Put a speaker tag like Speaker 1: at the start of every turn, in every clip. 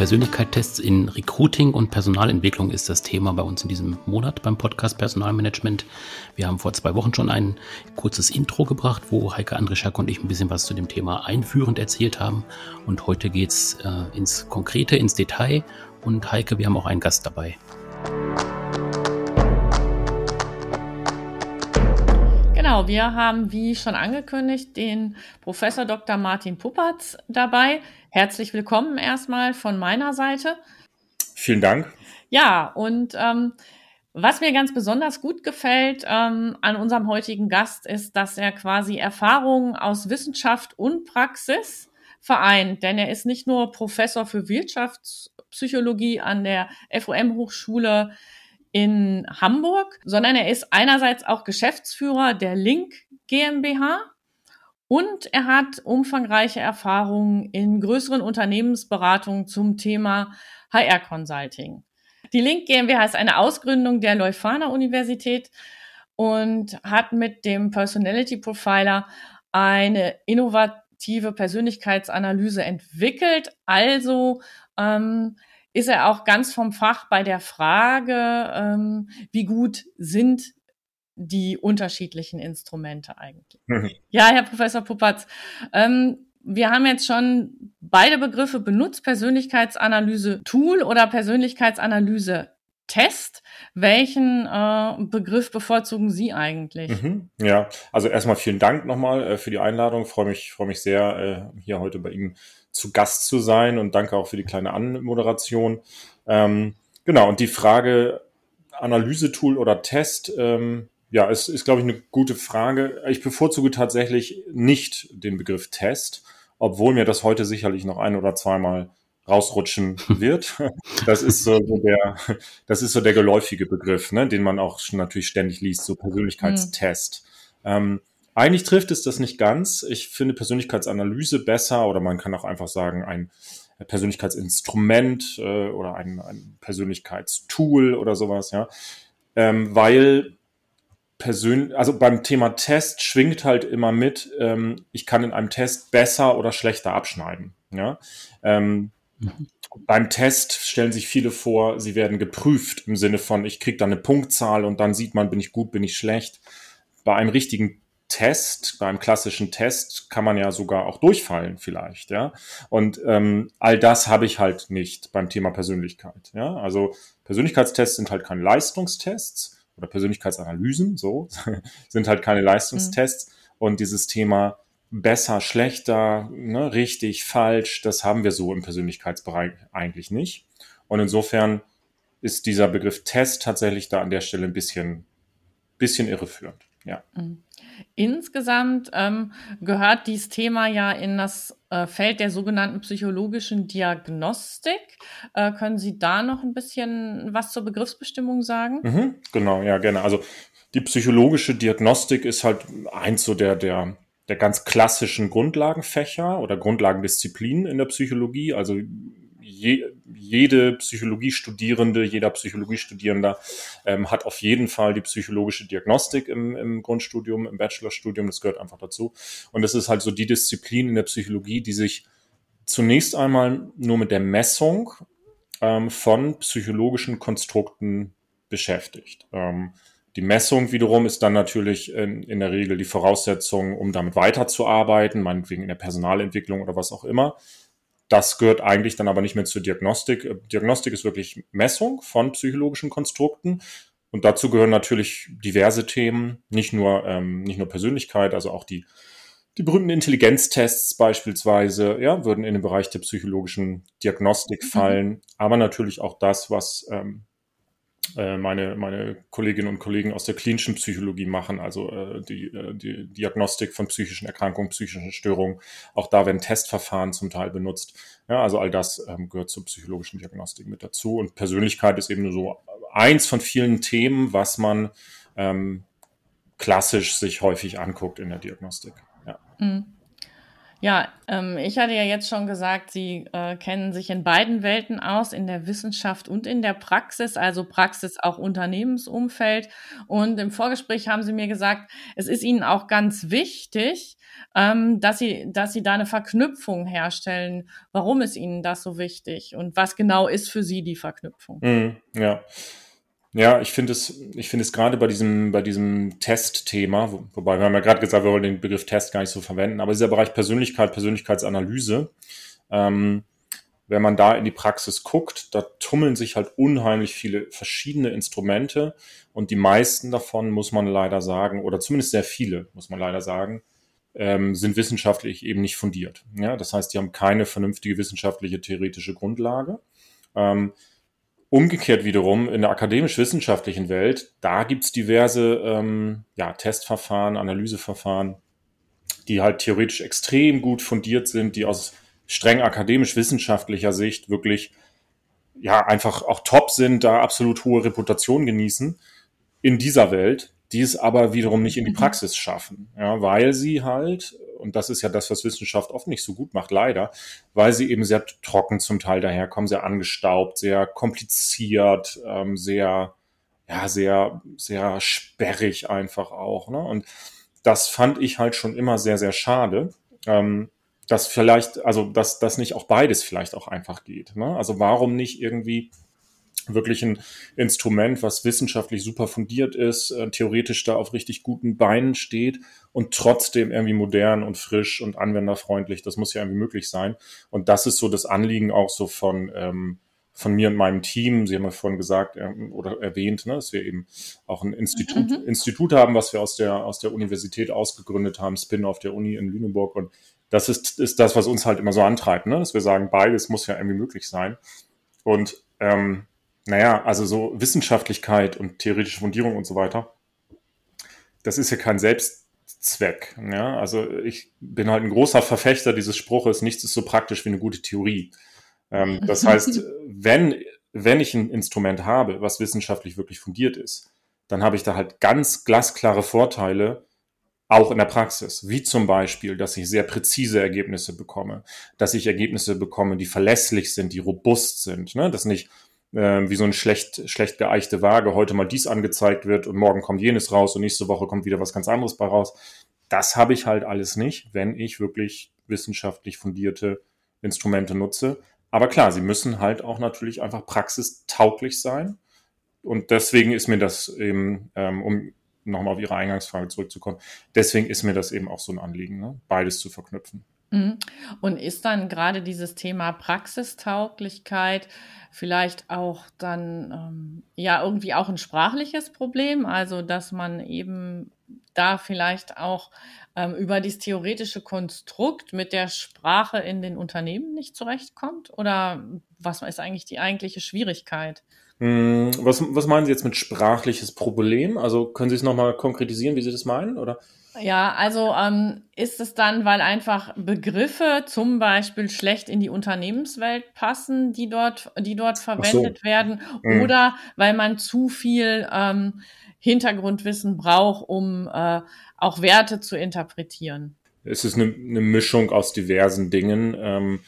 Speaker 1: Persönlichkeitstests in Recruiting und Personalentwicklung ist das Thema bei uns in diesem Monat beim Podcast Personalmanagement. Wir haben vor zwei Wochen schon ein kurzes Intro gebracht, wo Heike Andrischak und ich ein bisschen was zu dem Thema einführend erzählt haben. Und heute geht's äh, ins Konkrete, ins Detail. Und Heike, wir haben auch einen Gast dabei.
Speaker 2: Genau, wir haben, wie schon angekündigt, den Professor Dr. Martin Puppertz dabei. Herzlich willkommen erstmal von meiner Seite.
Speaker 3: Vielen Dank.
Speaker 2: Ja, und ähm, was mir ganz besonders gut gefällt ähm, an unserem heutigen Gast ist, dass er quasi Erfahrungen aus Wissenschaft und Praxis vereint. Denn er ist nicht nur Professor für Wirtschaftspsychologie an der FOM-Hochschule in Hamburg, sondern er ist einerseits auch Geschäftsführer der Link GmbH und er hat umfangreiche Erfahrungen in größeren Unternehmensberatungen zum Thema HR Consulting. Die Link GmbH ist eine Ausgründung der Leuphana Universität und hat mit dem Personality Profiler eine innovative Persönlichkeitsanalyse entwickelt. Also ähm, ist er auch ganz vom Fach bei der Frage, ähm, wie gut sind die unterschiedlichen Instrumente eigentlich. Mhm. Ja, Herr Professor Puppatz, ähm, wir haben jetzt schon beide Begriffe benutzt, Persönlichkeitsanalyse Tool oder Persönlichkeitsanalyse Test. Welchen äh, Begriff bevorzugen Sie eigentlich?
Speaker 3: Mhm, ja, also erstmal vielen Dank nochmal äh, für die Einladung. Freue mich, freue mich sehr, äh, hier heute bei Ihnen zu Gast zu sein und danke auch für die kleine Anmoderation. Ähm, genau, und die Frage Analysetool oder Test, ähm, ja, ist, ist glaube ich, eine gute Frage. Ich bevorzuge tatsächlich nicht den Begriff Test, obwohl mir das heute sicherlich noch ein oder zweimal rausrutschen wird. Das ist so der, das ist so der geläufige Begriff, ne, den man auch natürlich ständig liest, so Persönlichkeitstest. Mhm. Ähm, eigentlich trifft es das nicht ganz. Ich finde Persönlichkeitsanalyse besser oder man kann auch einfach sagen, ein Persönlichkeitsinstrument äh, oder ein, ein Persönlichkeitstool oder sowas, ja. Ähm, weil persönlich, also beim Thema Test schwingt halt immer mit, ähm, ich kann in einem Test besser oder schlechter abschneiden. Ja? Ähm, mhm. Beim Test stellen sich viele vor, sie werden geprüft im Sinne von, ich kriege da eine Punktzahl und dann sieht man, bin ich gut, bin ich schlecht. Bei einem richtigen Test, beim klassischen Test kann man ja sogar auch durchfallen vielleicht, ja. Und ähm, all das habe ich halt nicht beim Thema Persönlichkeit, ja. Also Persönlichkeitstests sind halt keine Leistungstests oder Persönlichkeitsanalysen, so sind halt keine Leistungstests. Mhm. Und dieses Thema besser, schlechter, ne, richtig, falsch, das haben wir so im Persönlichkeitsbereich eigentlich nicht. Und insofern ist dieser Begriff Test tatsächlich da an der Stelle ein bisschen, bisschen irreführend. Ja.
Speaker 2: Mhm. Insgesamt ähm, gehört dieses Thema ja in das äh, Feld der sogenannten psychologischen Diagnostik. Äh, können Sie da noch ein bisschen was zur Begriffsbestimmung sagen?
Speaker 3: Mhm, genau, ja, gerne. Also die psychologische Diagnostik ist halt eins so der, der, der ganz klassischen Grundlagenfächer oder Grundlagendisziplinen in der Psychologie. Also je, jede Psychologiestudierende, jeder Psychologiestudierender ähm, hat auf jeden Fall die psychologische Diagnostik im, im Grundstudium, im Bachelorstudium. Das gehört einfach dazu. Und das ist halt so die Disziplin in der Psychologie, die sich zunächst einmal nur mit der Messung ähm, von psychologischen Konstrukten beschäftigt. Ähm, die Messung wiederum ist dann natürlich in, in, der Regel die Voraussetzung, um damit weiterzuarbeiten, meinetwegen in der Personalentwicklung oder was auch immer. Das gehört eigentlich dann aber nicht mehr zur Diagnostik. Äh, Diagnostik ist wirklich Messung von psychologischen Konstrukten. Und dazu gehören natürlich diverse Themen, nicht nur, ähm, nicht nur Persönlichkeit, also auch die, die berühmten Intelligenztests beispielsweise, ja, würden in den Bereich der psychologischen Diagnostik mhm. fallen, mhm. aber natürlich auch das, was ähm, äh, meine, meine Kolleginnen und Kollegen aus der klinischen Psychologie machen, also äh, die, äh, die Diagnostik von psychischen Erkrankungen, psychischen Störungen. Auch da werden Testverfahren zum Teil benutzt. Ja, also all das ähm, gehört zur psychologischen Diagnostik mit dazu. Und Persönlichkeit ist eben nur so eins von vielen Themen, was man ähm, klassisch sich häufig anguckt in der Diagnostik. Ja.
Speaker 2: Mhm. Ja, ähm, ich hatte ja jetzt schon gesagt, Sie äh, kennen sich in beiden Welten aus, in der Wissenschaft und in der Praxis, also Praxis auch Unternehmensumfeld. Und im Vorgespräch haben Sie mir gesagt, es ist Ihnen auch ganz wichtig, ähm, dass Sie, dass Sie da eine Verknüpfung herstellen. Warum ist Ihnen das so wichtig und was genau ist für Sie die Verknüpfung?
Speaker 3: Mm, ja. Ja, ich finde es, ich finde es gerade bei diesem, bei diesem Testthema, wo, wobei wir haben ja gerade gesagt, wir wollen den Begriff Test gar nicht so verwenden, aber dieser Bereich Persönlichkeit, Persönlichkeitsanalyse, ähm, wenn man da in die Praxis guckt, da tummeln sich halt unheimlich viele verschiedene Instrumente und die meisten davon muss man leider sagen, oder zumindest sehr viele, muss man leider sagen, ähm, sind wissenschaftlich eben nicht fundiert. Ja, das heißt, die haben keine vernünftige wissenschaftliche theoretische Grundlage. Ähm, Umgekehrt wiederum in der akademisch-wissenschaftlichen Welt, da gibt's diverse ähm, ja, Testverfahren, Analyseverfahren, die halt theoretisch extrem gut fundiert sind, die aus streng akademisch-wissenschaftlicher Sicht wirklich ja einfach auch top sind, da absolut hohe Reputation genießen in dieser Welt, die es aber wiederum nicht in die mhm. Praxis schaffen, ja, weil sie halt und das ist ja das, was Wissenschaft oft nicht so gut macht, leider, weil sie eben sehr trocken zum Teil daherkommen, sehr angestaubt, sehr kompliziert, ähm, sehr, ja, sehr, sehr sperrig einfach auch. Ne? Und das fand ich halt schon immer sehr, sehr schade. Ähm, dass vielleicht, also dass das nicht auch beides vielleicht auch einfach geht. Ne? Also warum nicht irgendwie wirklich ein Instrument, was wissenschaftlich super fundiert ist, äh, theoretisch da auf richtig guten Beinen steht und trotzdem irgendwie modern und frisch und anwenderfreundlich. Das muss ja irgendwie möglich sein. Und das ist so das Anliegen auch so von, ähm, von mir und meinem Team. Sie haben ja vorhin gesagt ähm, oder erwähnt, ne, dass wir eben auch ein Institut, mhm. Institut haben, was wir aus der, aus der Universität ausgegründet haben, Spin-off der Uni in Lüneburg. Und das ist, ist das, was uns halt immer so antreibt, ne? dass wir sagen, beides muss ja irgendwie möglich sein. Und ähm, naja, also so Wissenschaftlichkeit und theoretische Fundierung und so weiter, das ist ja kein Selbstzweck. Ja? Also ich bin halt ein großer Verfechter dieses Spruches, nichts ist so praktisch wie eine gute Theorie. Ähm, das heißt, wenn, wenn ich ein Instrument habe, was wissenschaftlich wirklich fundiert ist, dann habe ich da halt ganz glasklare Vorteile, auch in der Praxis, wie zum Beispiel, dass ich sehr präzise Ergebnisse bekomme, dass ich Ergebnisse bekomme, die verlässlich sind, die robust sind, ne? dass nicht äh, wie so eine schlecht, schlecht geeichte Waage heute mal dies angezeigt wird und morgen kommt jenes raus und nächste Woche kommt wieder was ganz anderes bei raus. Das habe ich halt alles nicht, wenn ich wirklich wissenschaftlich fundierte Instrumente nutze. Aber klar, sie müssen halt auch natürlich einfach praxistauglich sein. Und deswegen ist mir das eben, ähm, um nochmal auf Ihre Eingangsfrage zurückzukommen, deswegen ist mir das eben auch so ein Anliegen, ne? beides zu verknüpfen.
Speaker 2: Mhm. Und ist dann gerade dieses Thema Praxistauglichkeit vielleicht auch dann ähm, ja irgendwie auch ein sprachliches Problem, also dass man eben da vielleicht auch ähm, über dieses theoretische Konstrukt mit der Sprache in den Unternehmen nicht zurechtkommt? Oder was ist eigentlich die eigentliche Schwierigkeit?
Speaker 3: Hm, was, was meinen Sie jetzt mit sprachliches Problem? Also können Sie es nochmal konkretisieren, wie Sie das meinen? Oder?
Speaker 2: Ja, also ähm, ist es dann, weil einfach Begriffe zum Beispiel schlecht in die Unternehmenswelt passen, die dort, die dort verwendet so. werden, mhm. oder weil man zu viel ähm, Hintergrundwissen braucht, um äh, auch Werte zu interpretieren?
Speaker 3: Es ist eine, eine Mischung aus diversen Dingen. Ähm,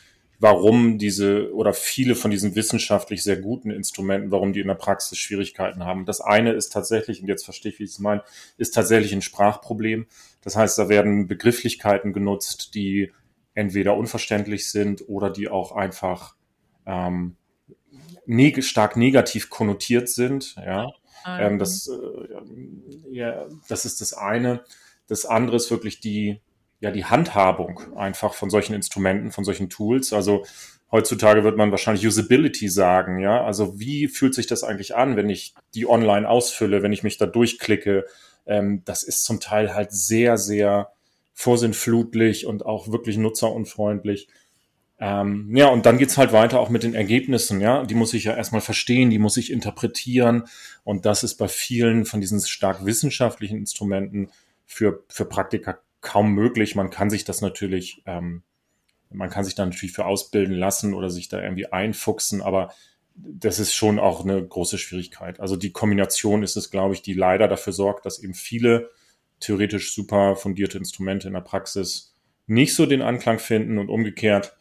Speaker 3: warum diese oder viele von diesen wissenschaftlich sehr guten Instrumenten, warum die in der Praxis Schwierigkeiten haben. Das eine ist tatsächlich, und jetzt verstehe ich, wie ich es meine, ist tatsächlich ein Sprachproblem. Das heißt, da werden Begrifflichkeiten genutzt, die entweder unverständlich sind oder die auch einfach ähm, neg stark negativ konnotiert sind. Ja, ähm, das, äh, ja, das ist das eine. Das andere ist wirklich die ja die Handhabung einfach von solchen Instrumenten, von solchen Tools. Also heutzutage wird man wahrscheinlich Usability sagen, ja. Also wie fühlt sich das eigentlich an, wenn ich die online ausfülle, wenn ich mich da durchklicke? Ähm, das ist zum Teil halt sehr, sehr vorsinnflutlich und auch wirklich nutzerunfreundlich. Ähm, ja, und dann geht's halt weiter auch mit den Ergebnissen, ja. Die muss ich ja erstmal verstehen, die muss ich interpretieren. Und das ist bei vielen von diesen stark wissenschaftlichen Instrumenten für, für Praktiker kaum möglich. Man kann sich das natürlich, ähm, man kann sich da natürlich für ausbilden lassen oder sich da irgendwie einfuchsen, aber das ist schon auch eine große Schwierigkeit. Also die Kombination ist es, glaube ich, die leider dafür sorgt, dass eben viele theoretisch super fundierte Instrumente in der Praxis nicht so den Anklang finden und umgekehrt,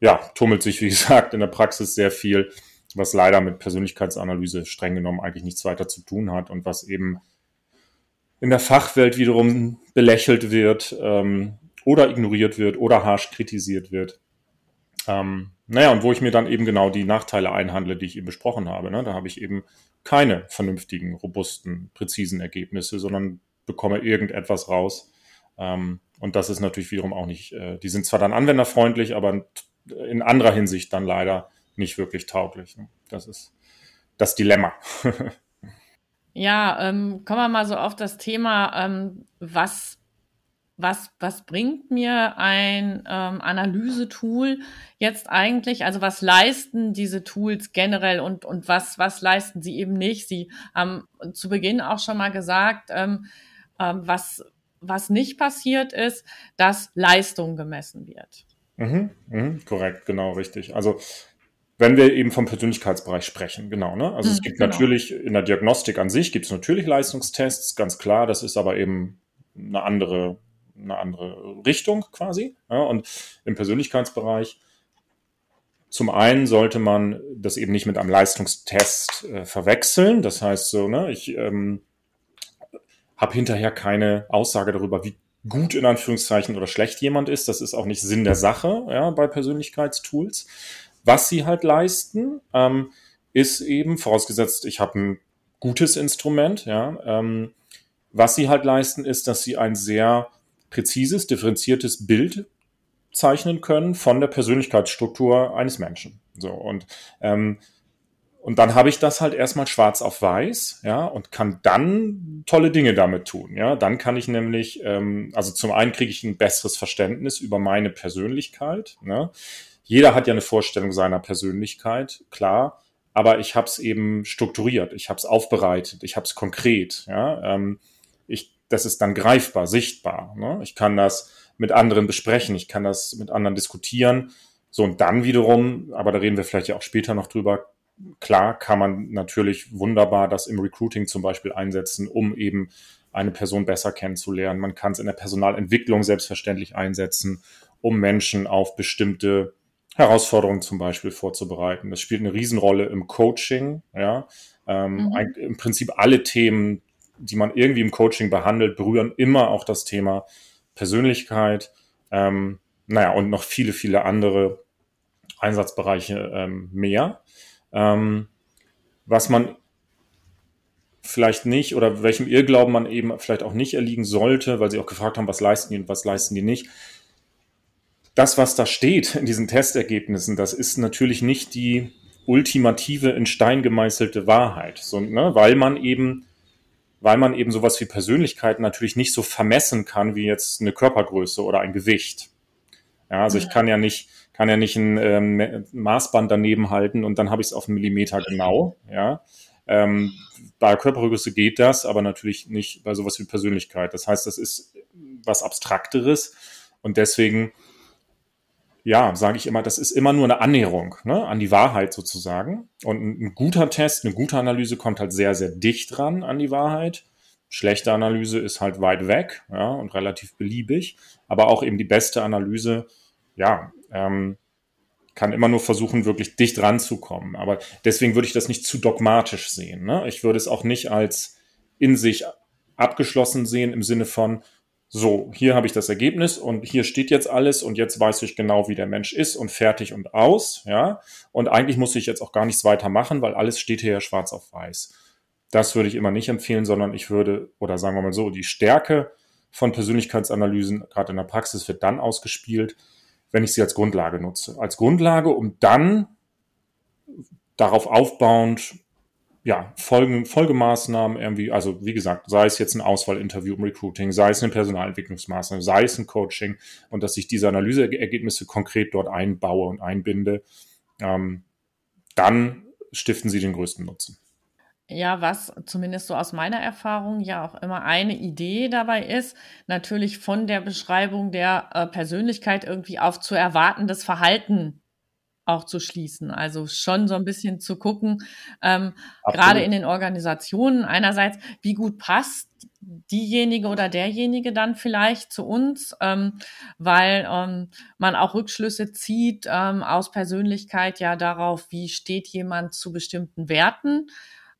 Speaker 3: ja, tummelt sich, wie gesagt, in der Praxis sehr viel, was leider mit Persönlichkeitsanalyse streng genommen eigentlich nichts weiter zu tun hat und was eben in der Fachwelt wiederum belächelt wird ähm, oder ignoriert wird oder harsch kritisiert wird. Ähm, naja, und wo ich mir dann eben genau die Nachteile einhandle, die ich eben besprochen habe. Ne? Da habe ich eben keine vernünftigen, robusten, präzisen Ergebnisse, sondern bekomme irgendetwas raus. Ähm, und das ist natürlich wiederum auch nicht, äh, die sind zwar dann anwenderfreundlich, aber in anderer Hinsicht dann leider nicht wirklich tauglich. Ne? Das ist das Dilemma.
Speaker 2: ja, ähm, kommen wir mal so auf das Thema, ähm, was was, was bringt mir ein ähm, Analysetool jetzt eigentlich? Also was leisten diese Tools generell und, und was, was leisten sie eben nicht? Sie haben zu Beginn auch schon mal gesagt, ähm, ähm, was, was nicht passiert ist, dass Leistung gemessen wird.
Speaker 3: Mhm, mh, korrekt, genau, richtig. Also wenn wir eben vom Persönlichkeitsbereich sprechen, genau. Ne? Also mhm, es gibt genau. natürlich in der Diagnostik an sich gibt es natürlich Leistungstests, ganz klar. Das ist aber eben eine andere eine andere Richtung quasi. Ja, und im Persönlichkeitsbereich zum einen sollte man das eben nicht mit einem Leistungstest äh, verwechseln. Das heißt so, ne, ich ähm, habe hinterher keine Aussage darüber, wie gut in Anführungszeichen oder schlecht jemand ist. Das ist auch nicht Sinn der Sache ja, bei Persönlichkeitstools. Was sie halt leisten, ähm, ist eben, vorausgesetzt, ich habe ein gutes Instrument, ja, ähm, was sie halt leisten, ist, dass sie ein sehr präzises, differenziertes Bild zeichnen können von der Persönlichkeitsstruktur eines Menschen. So und ähm, und dann habe ich das halt erstmal schwarz auf weiß, ja, und kann dann tolle Dinge damit tun, ja. Dann kann ich nämlich, ähm, also zum einen kriege ich ein besseres Verständnis über meine Persönlichkeit. Ne? Jeder hat ja eine Vorstellung seiner Persönlichkeit, klar, aber ich habe es eben strukturiert, ich habe es aufbereitet, ich habe es konkret, ja. Ähm, ich das ist dann greifbar, sichtbar. Ne? Ich kann das mit anderen besprechen, ich kann das mit anderen diskutieren. So, und dann wiederum, aber da reden wir vielleicht ja auch später noch drüber, klar kann man natürlich wunderbar das im Recruiting zum Beispiel einsetzen, um eben eine Person besser kennenzulernen. Man kann es in der Personalentwicklung selbstverständlich einsetzen, um Menschen auf bestimmte Herausforderungen zum Beispiel vorzubereiten. Das spielt eine Riesenrolle im Coaching, ja. Ähm, mhm. Im Prinzip alle Themen, die man irgendwie im Coaching behandelt, berühren immer auch das Thema Persönlichkeit. Ähm, naja, und noch viele, viele andere Einsatzbereiche ähm, mehr. Ähm, was man vielleicht nicht oder welchem Irrglauben man eben vielleicht auch nicht erliegen sollte, weil sie auch gefragt haben, was leisten die und was leisten die nicht. Das, was da steht in diesen Testergebnissen, das ist natürlich nicht die ultimative in Stein gemeißelte Wahrheit, so, ne, weil man eben weil man eben sowas wie Persönlichkeit natürlich nicht so vermessen kann wie jetzt eine Körpergröße oder ein Gewicht. Ja, also ich kann ja nicht, kann ja nicht ein ähm, Maßband daneben halten und dann habe ich es auf einen Millimeter genau. Ja, ähm, bei Körpergröße geht das, aber natürlich nicht bei sowas wie Persönlichkeit. Das heißt, das ist was Abstrakteres und deswegen ja, sage ich immer, das ist immer nur eine Annäherung ne, an die Wahrheit sozusagen. Und ein, ein, guter Test, eine gute Analyse kommt halt sehr, sehr dicht dran an die Wahrheit. Schlechte Analyse ist halt weit weg ja, und relativ beliebig. Aber auch eben die beste Analyse, ja, ähm, kann immer nur versuchen, wirklich dicht ranzukommen. Aber deswegen würde ich das nicht zu dogmatisch sehen. Ne? Ich würde es auch nicht als in sich abgeschlossen sehen im Sinne von, so, hier habe ich das Ergebnis und hier steht jetzt alles und jetzt weiß ich genau, wie der Mensch ist und fertig und aus, ja. Und eigentlich muss ich jetzt auch gar nichts weiter machen, weil alles steht hier ja schwarz auf weiß. Das würde ich immer nicht empfehlen, sondern ich würde, oder sagen wir mal so, die Stärke von Persönlichkeitsanalysen, gerade in der Praxis, wird dann ausgespielt, wenn ich sie als Grundlage nutze. Als Grundlage, um dann darauf aufbauend ja, Folgen, Folgemaßnahmen irgendwie, also wie gesagt, sei es jetzt ein Auswahlinterview im Recruiting, sei es eine Personalentwicklungsmaßnahme, sei es ein Coaching und dass ich diese Analyseergebnisse konkret dort einbaue und einbinde, ähm, dann stiften sie den größten Nutzen.
Speaker 2: Ja, was zumindest so aus meiner Erfahrung ja auch immer eine Idee dabei ist, natürlich von der Beschreibung der äh, Persönlichkeit irgendwie auf zu erwartendes Verhalten auch zu schließen. Also schon so ein bisschen zu gucken, ähm, gerade in den Organisationen einerseits, wie gut passt diejenige oder derjenige dann vielleicht zu uns, ähm, weil ähm, man auch Rückschlüsse zieht ähm, aus Persönlichkeit ja darauf, wie steht jemand zu bestimmten Werten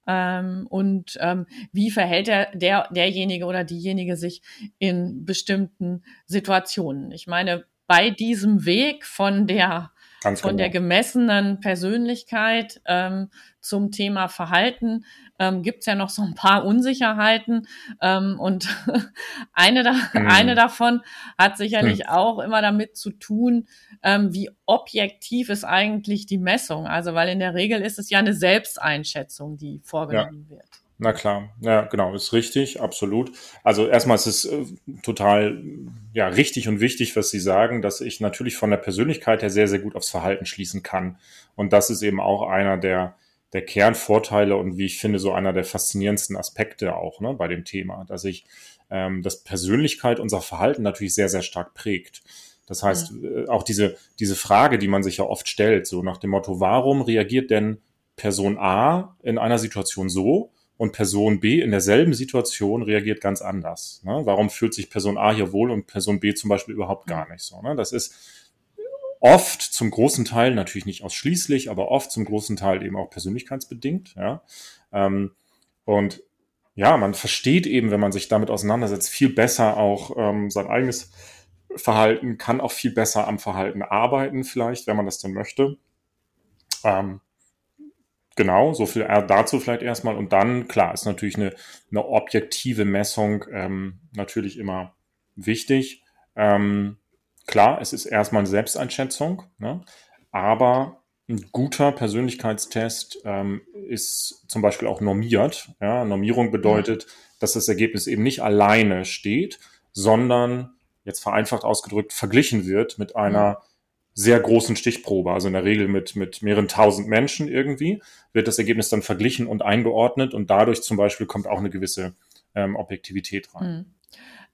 Speaker 2: ähm, und ähm, wie verhält der, der, derjenige oder diejenige sich in bestimmten Situationen. Ich meine, bei diesem Weg von der Ganz von genau. der gemessenen Persönlichkeit ähm, zum Thema Verhalten ähm, gibt es ja noch so ein paar Unsicherheiten. Ähm, und eine, da, mhm. eine davon hat sicherlich mhm. auch immer damit zu tun, ähm, wie objektiv ist eigentlich die Messung. Also, weil in der Regel ist es ja eine Selbsteinschätzung, die vorgenommen ja. wird.
Speaker 3: Na klar, ja, genau, ist richtig, absolut. Also erstmal ist es äh, total ja, richtig und wichtig, was Sie sagen, dass ich natürlich von der Persönlichkeit her sehr, sehr gut aufs Verhalten schließen kann. Und das ist eben auch einer der, der Kernvorteile und wie ich finde, so einer der faszinierendsten Aspekte auch ne, bei dem Thema, dass ich, ähm, dass Persönlichkeit unser Verhalten natürlich sehr, sehr stark prägt. Das heißt, mhm. auch diese, diese Frage, die man sich ja oft stellt, so nach dem Motto, warum reagiert denn Person A in einer Situation so und Person B in derselben Situation reagiert ganz anders. Ne? Warum fühlt sich Person A hier wohl und Person B zum Beispiel überhaupt gar nicht so? Ne? Das ist oft zum großen Teil, natürlich nicht ausschließlich, aber oft zum großen Teil eben auch persönlichkeitsbedingt. Ja? Ähm, und ja, man versteht eben, wenn man sich damit auseinandersetzt, viel besser auch ähm, sein eigenes Verhalten, kann auch viel besser am Verhalten arbeiten, vielleicht, wenn man das denn möchte. Ähm, Genau, so viel dazu vielleicht erstmal. Und dann, klar, ist natürlich eine, eine objektive Messung ähm, natürlich immer wichtig. Ähm, klar, es ist erstmal eine Selbsteinschätzung, ne? aber ein guter Persönlichkeitstest ähm, ist zum Beispiel auch normiert. Ja? Normierung bedeutet, dass das Ergebnis eben nicht alleine steht, sondern jetzt vereinfacht ausgedrückt verglichen wird mit einer sehr großen Stichprobe, also in der Regel mit, mit mehreren tausend Menschen irgendwie, wird das Ergebnis dann verglichen und eingeordnet und dadurch zum Beispiel kommt auch eine gewisse ähm, Objektivität rein. Hm.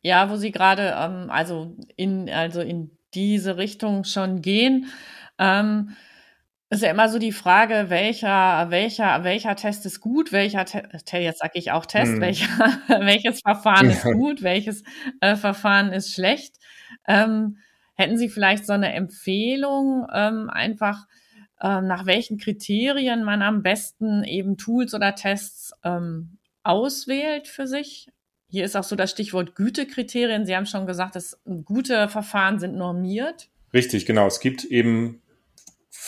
Speaker 2: Ja, wo Sie gerade ähm, also in also in diese Richtung schon gehen, ähm, ist ja immer so die Frage, welcher welcher welcher Test ist gut, welcher Te jetzt sage ich auch Test, hm. welcher welches Verfahren ist gut, welches äh, Verfahren ist schlecht. Ähm, Hätten Sie vielleicht so eine Empfehlung, ähm, einfach ähm, nach welchen Kriterien man am besten eben Tools oder Tests ähm, auswählt für sich? Hier ist auch so das Stichwort Gütekriterien. Sie haben schon gesagt, dass gute Verfahren sind normiert.
Speaker 3: Richtig, genau. Es gibt eben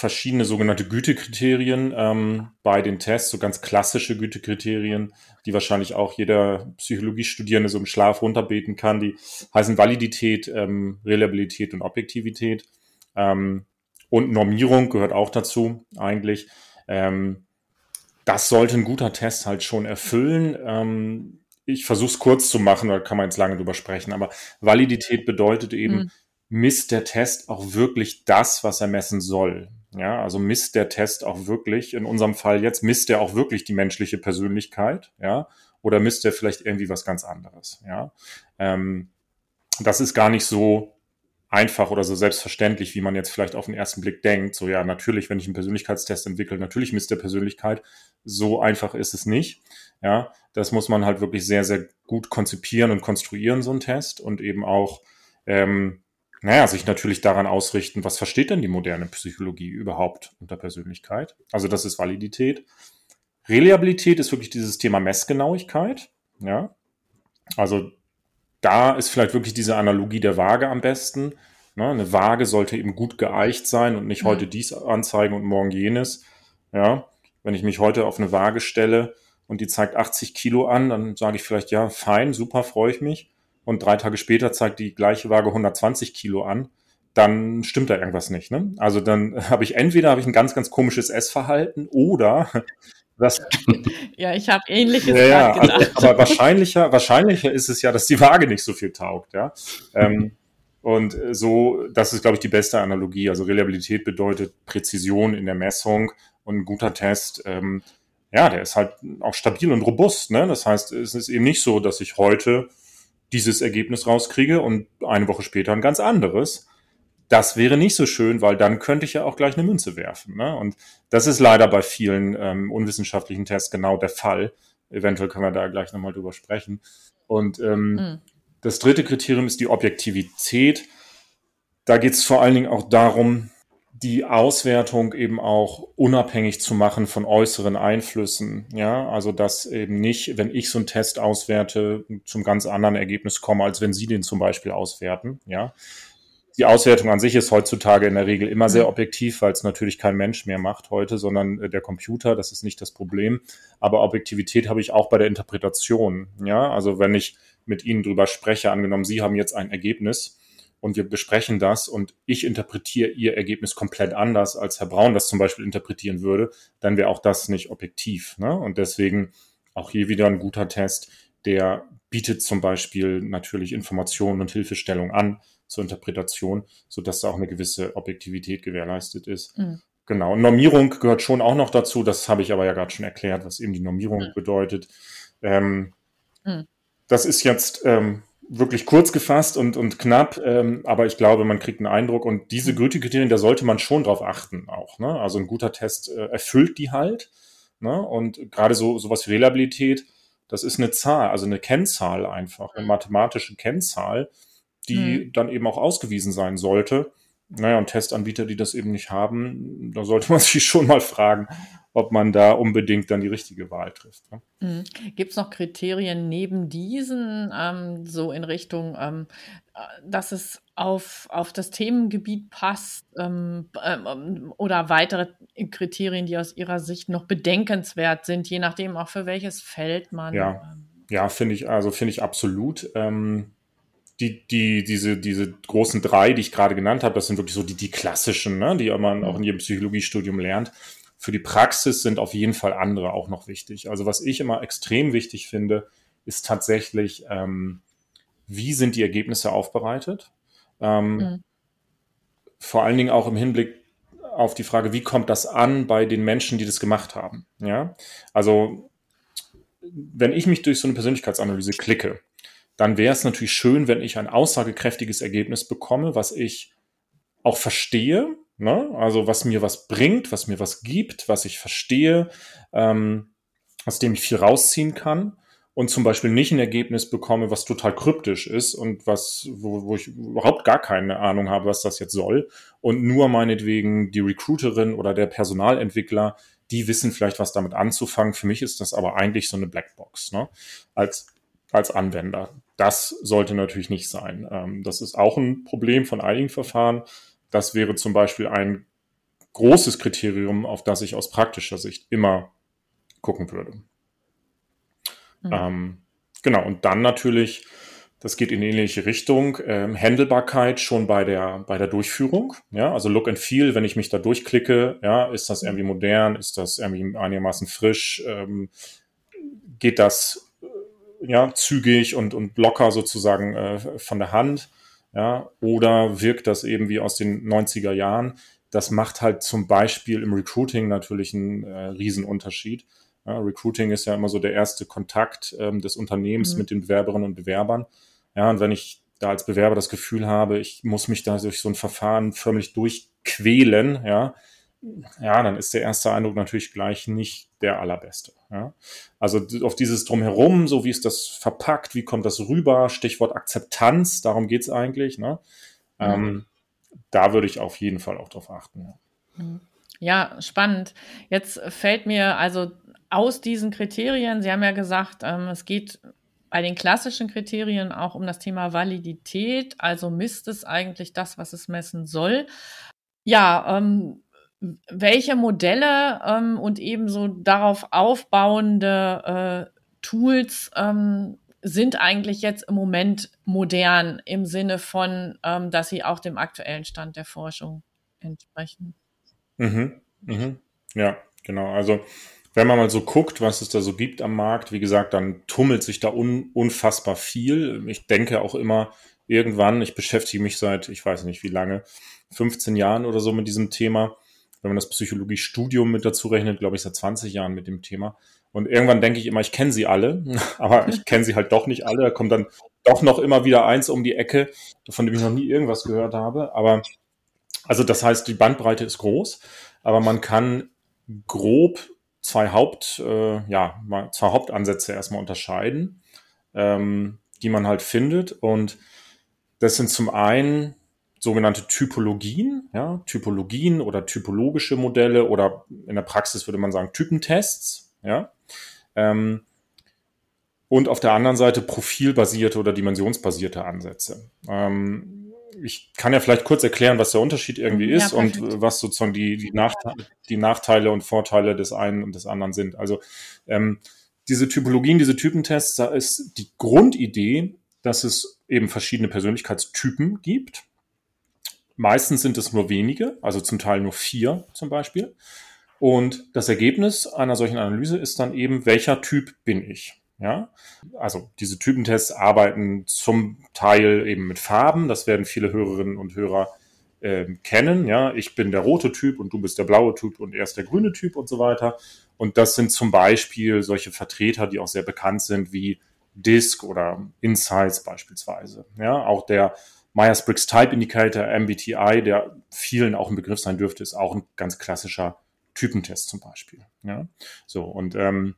Speaker 3: verschiedene sogenannte Gütekriterien ähm, bei den Tests, so ganz klassische Gütekriterien, die wahrscheinlich auch jeder Psychologiestudierende so im Schlaf runterbeten kann. Die heißen Validität, ähm, Reliabilität und Objektivität. Ähm, und Normierung gehört auch dazu eigentlich. Ähm, das sollte ein guter Test halt schon erfüllen. Ähm, ich versuche es kurz zu machen, da kann man jetzt lange drüber sprechen, aber Validität bedeutet eben, mhm. misst der Test auch wirklich das, was er messen soll. Ja, also misst der Test auch wirklich, in unserem Fall jetzt, misst er auch wirklich die menschliche Persönlichkeit, ja, oder misst er vielleicht irgendwie was ganz anderes, ja. Ähm, das ist gar nicht so einfach oder so selbstverständlich, wie man jetzt vielleicht auf den ersten Blick denkt. So, ja, natürlich, wenn ich einen Persönlichkeitstest entwickle, natürlich misst der Persönlichkeit. So einfach ist es nicht. Ja, das muss man halt wirklich sehr, sehr gut konzipieren und konstruieren, so ein Test und eben auch, ähm, naja, sich natürlich daran ausrichten, was versteht denn die moderne Psychologie überhaupt unter Persönlichkeit? Also das ist Validität. Reliabilität ist wirklich dieses Thema Messgenauigkeit. Ja, also da ist vielleicht wirklich diese Analogie der Waage am besten. Ne? Eine Waage sollte eben gut geeicht sein und nicht mhm. heute dies anzeigen und morgen jenes. Ja, wenn ich mich heute auf eine Waage stelle und die zeigt 80 Kilo an, dann sage ich vielleicht, ja, fein, super, freue ich mich und drei Tage später zeigt die gleiche Waage 120 Kilo an, dann stimmt da irgendwas nicht. Ne? Also dann habe ich entweder habe ich ein ganz, ganz komisches Essverhalten oder das.
Speaker 2: Ja, ich habe ähnliches
Speaker 3: ja, ja, also, aber wahrscheinlicher, wahrscheinlicher ist es ja, dass die Waage nicht so viel taugt, ja. Ähm, und so, das ist, glaube ich, die beste Analogie. Also Reliabilität bedeutet Präzision in der Messung und ein guter Test, ähm, ja, der ist halt auch stabil und robust. Ne? Das heißt, es ist eben nicht so, dass ich heute dieses Ergebnis rauskriege und eine Woche später ein ganz anderes. Das wäre nicht so schön, weil dann könnte ich ja auch gleich eine Münze werfen. Ne? Und das ist leider bei vielen ähm, unwissenschaftlichen Tests genau der Fall, Eventuell können wir da gleich nochmal drüber sprechen. Und ähm, mhm. das dritte Kriterium ist die Objektivität. Da geht es vor allen Dingen auch darum, die Auswertung eben auch unabhängig zu machen von äußeren Einflüssen. Ja, also dass eben nicht, wenn ich so einen Test auswerte, zum ganz anderen Ergebnis komme, als wenn Sie den zum Beispiel auswerten. Ja, die Auswertung an sich ist heutzutage in der Regel immer sehr mhm. objektiv, weil es natürlich kein Mensch mehr macht heute, sondern äh, der Computer. Das ist nicht das Problem. Aber Objektivität habe ich auch bei der Interpretation. Ja, also wenn ich mit Ihnen drüber spreche, angenommen, Sie haben jetzt ein Ergebnis und wir besprechen das und ich interpretiere Ihr Ergebnis komplett anders, als Herr Braun das zum Beispiel interpretieren würde, dann wäre auch das nicht objektiv. Ne? Und deswegen auch hier wieder ein guter Test, der bietet zum Beispiel natürlich Informationen und Hilfestellung an zur Interpretation, so dass da auch eine gewisse Objektivität gewährleistet ist. Mhm. Genau. Normierung gehört schon auch noch dazu. Das habe ich aber ja gerade schon erklärt, was eben die Normierung mhm. bedeutet. Ähm, mhm. Das ist jetzt ähm, wirklich kurz gefasst und, und knapp, ähm, aber ich glaube, man kriegt einen Eindruck und diese mhm. Gütekriterien, da sollte man schon drauf achten auch. Ne? Also ein guter Test äh, erfüllt die halt. Ne? Und gerade so sowas wie Reliabilität, das ist eine Zahl, also eine Kennzahl einfach, eine mhm. mathematische Kennzahl, die mhm. dann eben auch ausgewiesen sein sollte. Naja, und Testanbieter, die das eben nicht haben, da sollte man sich schon mal fragen, ob man da unbedingt dann die richtige Wahl trifft. Ne?
Speaker 2: Mhm. Gibt es noch Kriterien neben diesen, ähm, so in Richtung, ähm, äh, dass es auf, auf das Themengebiet passt ähm, ähm, oder weitere Kriterien, die aus Ihrer Sicht noch bedenkenswert sind, je nachdem auch für welches Feld man.
Speaker 3: Ja, ähm, ja finde ich, also finde ich absolut. Ähm, die, die, diese, diese großen drei, die ich gerade genannt habe, das sind wirklich so die, die klassischen, ne, die man auch in jedem Psychologiestudium lernt. Für die Praxis sind auf jeden Fall andere auch noch wichtig. Also was ich immer extrem wichtig finde, ist tatsächlich, ähm, wie sind die Ergebnisse aufbereitet? Ähm, mhm. Vor allen Dingen auch im Hinblick auf die Frage, wie kommt das an bei den Menschen, die das gemacht haben? Ja, also wenn ich mich durch so eine Persönlichkeitsanalyse klicke, dann wäre es natürlich schön, wenn ich ein aussagekräftiges Ergebnis bekomme, was ich auch verstehe, ne? also was mir was bringt, was mir was gibt, was ich verstehe, ähm, aus dem ich viel rausziehen kann und zum Beispiel nicht ein Ergebnis bekomme, was total kryptisch ist und was, wo, wo ich überhaupt gar keine Ahnung habe, was das jetzt soll und nur meinetwegen die Recruiterin oder der Personalentwickler, die wissen vielleicht, was damit anzufangen. Für mich ist das aber eigentlich so eine Blackbox, ne? als, als Anwender das sollte natürlich nicht sein. Ähm, das ist auch ein Problem von einigen Verfahren. Das wäre zum Beispiel ein großes Kriterium, auf das ich aus praktischer Sicht immer gucken würde. Mhm. Ähm, genau, und dann natürlich, das geht in ähnliche Richtung, ähm, Handelbarkeit schon bei der, bei der Durchführung. Ja, also Look and Feel, wenn ich mich da durchklicke, ja, ist das irgendwie modern, ist das irgendwie einigermaßen frisch, ähm, geht das ja, zügig und, und locker sozusagen äh, von der Hand. Ja, oder wirkt das eben wie aus den 90er Jahren? Das macht halt zum Beispiel im Recruiting natürlich einen äh, Riesenunterschied. Ja, Recruiting ist ja immer so der erste Kontakt ähm, des Unternehmens mhm. mit den Bewerberinnen und Bewerbern. Ja, und wenn ich da als Bewerber das Gefühl habe, ich muss mich da durch so ein Verfahren förmlich durchquälen, ja, ja, dann ist der erste Eindruck natürlich gleich nicht der allerbeste. Ja? Also auf dieses Drumherum, so wie ist das verpackt, wie kommt das rüber, Stichwort Akzeptanz, darum geht's eigentlich. Ne? Mhm. Ähm, da würde ich auf jeden Fall auch drauf achten.
Speaker 2: Ja. Ja, spannend. Jetzt fällt mir also aus diesen Kriterien, Sie haben ja gesagt, ähm, es geht bei den klassischen Kriterien auch um das Thema Validität, also misst es eigentlich das, was es messen soll. Ja, ähm, welche Modelle ähm, und ebenso darauf aufbauende äh, Tools ähm, sind eigentlich jetzt im Moment modern im Sinne von, ähm, dass sie auch dem aktuellen Stand der Forschung entsprechen?
Speaker 3: Mhm, mhm. Ja, genau. Also wenn man mal so guckt, was es da so gibt am Markt, wie gesagt, dann tummelt sich da un unfassbar viel. Ich denke auch immer irgendwann, ich beschäftige mich seit, ich weiß nicht wie lange, 15 Jahren oder so mit diesem Thema wenn man das Psychologiestudium mit dazu rechnet, glaube ich, seit 20 Jahren mit dem Thema. Und irgendwann denke ich immer, ich kenne sie alle, aber ich kenne sie halt doch nicht alle. Da kommt dann doch noch immer wieder eins um die Ecke, von dem ich noch nie irgendwas gehört habe. Aber also das heißt, die Bandbreite ist groß, aber man kann grob zwei Haupt, äh, ja, zwei Hauptansätze erstmal unterscheiden, ähm, die man halt findet. Und das sind zum einen sogenannte Typologien, ja, Typologien oder typologische Modelle oder in der Praxis würde man sagen Typentests, ja. Ähm, und auf der anderen Seite profilbasierte oder dimensionsbasierte Ansätze. Ähm, ich kann ja vielleicht kurz erklären, was der Unterschied irgendwie ist ja, und was sozusagen die, die, Nachteile, die Nachteile und Vorteile des einen und des anderen sind. Also ähm, diese Typologien, diese Typentests, da ist die Grundidee, dass es eben verschiedene Persönlichkeitstypen gibt. Meistens sind es nur wenige, also zum Teil nur vier zum Beispiel. Und das Ergebnis einer solchen Analyse ist dann eben, welcher Typ bin ich? Ja, also diese Typentests arbeiten zum Teil eben mit Farben. Das werden viele Hörerinnen und Hörer äh, kennen. Ja, ich bin der rote Typ und du bist der blaue Typ und er ist der grüne Typ und so weiter. Und das sind zum Beispiel solche Vertreter, die auch sehr bekannt sind wie DISC oder Insights beispielsweise. Ja, auch der Myers-Briggs Type Indicator, MBTI, der vielen auch ein Begriff sein dürfte, ist auch ein ganz klassischer Typentest zum Beispiel. Ja, so und ähm,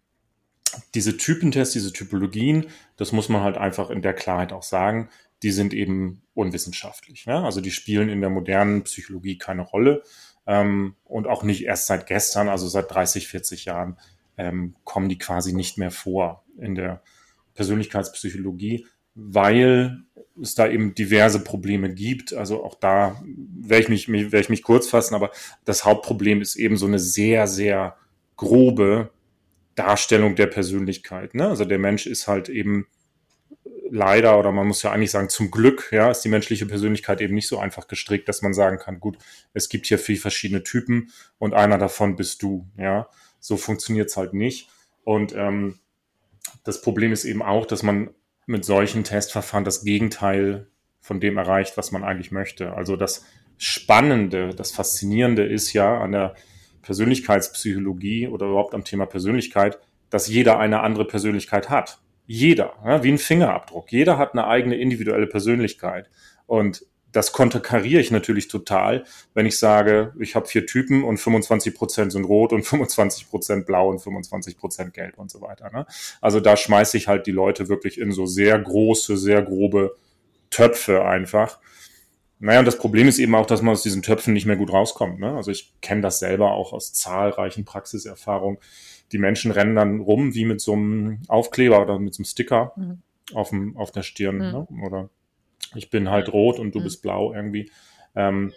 Speaker 3: diese Typentests, diese Typologien, das muss man halt einfach in der Klarheit auch sagen, die sind eben unwissenschaftlich. Ne? Also die spielen in der modernen Psychologie keine Rolle ähm, und auch nicht erst seit gestern, also seit 30, 40 Jahren ähm, kommen die quasi nicht mehr vor in der Persönlichkeitspsychologie, weil es da eben diverse Probleme gibt. Also auch da werde ich mich, werde ich mich kurz fassen, aber das Hauptproblem ist eben so eine sehr, sehr grobe Darstellung der Persönlichkeit. Ne? Also der Mensch ist halt eben leider, oder man muss ja eigentlich sagen, zum Glück, ja, ist die menschliche Persönlichkeit eben nicht so einfach gestrickt, dass man sagen kann, gut, es gibt hier vier verschiedene Typen und einer davon bist du, ja. So funktioniert's halt nicht. Und ähm, das Problem ist eben auch, dass man mit solchen Testverfahren das Gegenteil von dem erreicht, was man eigentlich möchte. Also das Spannende, das Faszinierende ist ja an der Persönlichkeitspsychologie oder überhaupt am Thema Persönlichkeit, dass jeder eine andere Persönlichkeit hat. Jeder, ja, wie ein Fingerabdruck. Jeder hat eine eigene individuelle Persönlichkeit. Und das konterkariere ich natürlich total, wenn ich sage, ich habe vier Typen und 25 Prozent sind rot und 25 Prozent blau und 25 Prozent gelb und so weiter. Ne? Also da schmeiße ich halt die Leute wirklich in so sehr große, sehr grobe Töpfe einfach. Naja, und das Problem ist eben auch, dass man aus diesen Töpfen nicht mehr gut rauskommt. Ne? Also ich kenne das selber auch aus zahlreichen Praxiserfahrungen. Die Menschen rennen dann rum wie mit so einem Aufkleber oder mit so einem Sticker mhm. auf, dem, auf der Stirn. Mhm. Ne? Oder ich bin halt rot und du mhm. bist blau irgendwie. Ähm,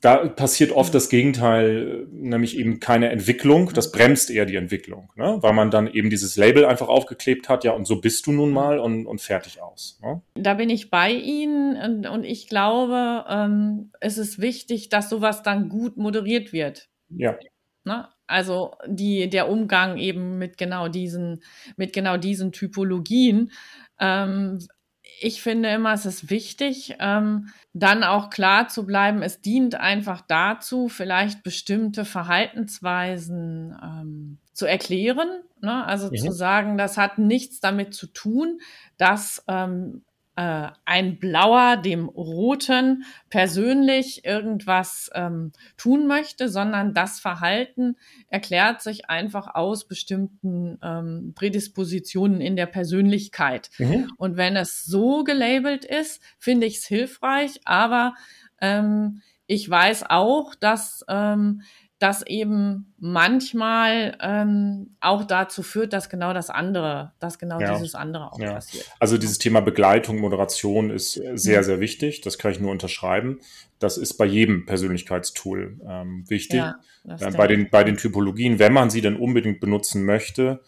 Speaker 3: da passiert oft das Gegenteil, nämlich eben keine Entwicklung. Das bremst eher die Entwicklung, ne? weil man dann eben dieses Label einfach aufgeklebt hat, ja, und so bist du nun mal und, und fertig aus. Ne?
Speaker 2: Da bin ich bei Ihnen und, und ich glaube, ähm, es ist wichtig, dass sowas dann gut moderiert wird.
Speaker 3: Ja.
Speaker 2: Ne? Also die, der Umgang eben mit genau diesen, mit genau diesen Typologien. Ähm, ich finde immer, es ist wichtig, ähm, dann auch klar zu bleiben, es dient einfach dazu, vielleicht bestimmte Verhaltensweisen ähm, zu erklären. Ne? Also mhm. zu sagen, das hat nichts damit zu tun, dass ähm, äh, ein Blauer dem Roten persönlich irgendwas ähm, tun möchte, sondern das Verhalten erklärt sich einfach aus bestimmten ähm, Prädispositionen in der Persönlichkeit. Mhm. Und wenn es so gelabelt ist, finde ich es hilfreich, aber ähm, ich weiß auch, dass ähm, das eben manchmal ähm, auch dazu führt, dass genau das andere, dass genau ja. dieses andere auch ja. passiert.
Speaker 3: Also dieses Thema Begleitung, Moderation ist sehr, mhm. sehr wichtig. Das kann ich nur unterschreiben. Das ist bei jedem Persönlichkeitstool ähm, wichtig. Ja, äh, bei, den, bei den Typologien, wenn man sie denn unbedingt benutzen möchte,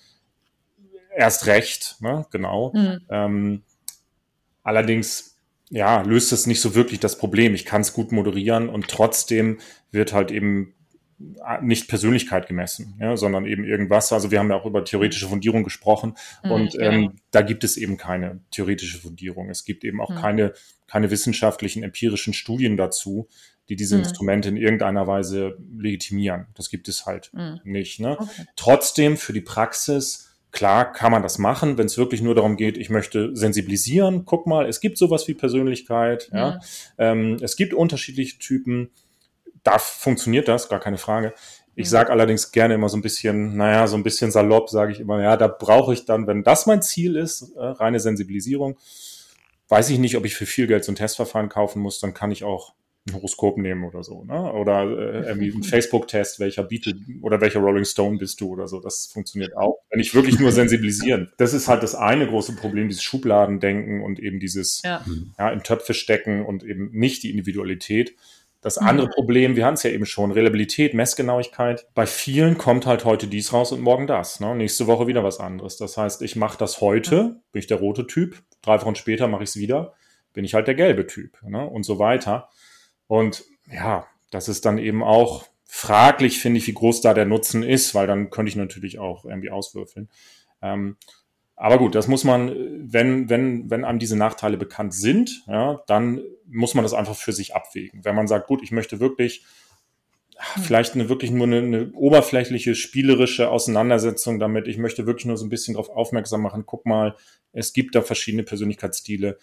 Speaker 3: erst recht, ne? genau. Mhm. Ähm, allerdings ja, löst es nicht so wirklich das Problem. Ich kann es gut moderieren und trotzdem wird halt eben nicht Persönlichkeit gemessen, ja, sondern eben irgendwas. Also wir haben ja auch über theoretische Fundierung gesprochen mhm, und genau. ähm, da gibt es eben keine theoretische Fundierung. Es gibt eben auch mhm. keine, keine wissenschaftlichen, empirischen Studien dazu, die diese mhm. Instrumente in irgendeiner Weise legitimieren. Das gibt es halt mhm. nicht. Ne? Okay. Trotzdem für die Praxis Klar kann man das machen, wenn es wirklich nur darum geht, ich möchte sensibilisieren. Guck mal, es gibt sowas wie Persönlichkeit. Ja. Ähm, es gibt unterschiedliche Typen da funktioniert das, gar keine Frage. Ich mhm. sage allerdings gerne immer so ein bisschen, naja, so ein bisschen salopp sage ich immer, ja, da brauche ich dann, wenn das mein Ziel ist, äh, reine Sensibilisierung, weiß ich nicht, ob ich für viel Geld so ein Testverfahren kaufen muss, dann kann ich auch ein Horoskop nehmen oder so, ne? Oder äh, irgendwie ein Facebook-Test, welcher bietet oder welcher Rolling Stone bist du oder so. Das funktioniert auch. Wenn ich wirklich nur sensibilisieren. Das ist halt das eine große Problem, dieses Schubladendenken und eben dieses ja. ja in Töpfe stecken und eben nicht die Individualität. Das andere. Problem, wir hatten es ja eben schon, Reliabilität, Messgenauigkeit. Bei vielen kommt halt heute dies raus und morgen das. Ne? Nächste Woche wieder was anderes. Das heißt, ich mache das heute, bin ich der rote Typ, drei Wochen später mache ich es wieder, bin ich halt der gelbe Typ ne? und so weiter. Und ja, das ist dann eben auch fraglich, finde ich, wie groß da der Nutzen ist, weil dann könnte ich natürlich auch irgendwie auswürfeln. Ähm, aber gut, das muss man, wenn, wenn, wenn einem diese Nachteile bekannt sind, ja, dann muss man das einfach für sich abwägen. Wenn man sagt, gut, ich möchte wirklich hm. vielleicht eine wirklich nur eine, eine oberflächliche spielerische Auseinandersetzung damit. Ich möchte wirklich nur so ein bisschen darauf aufmerksam machen. Guck mal, es gibt da verschiedene Persönlichkeitsstile.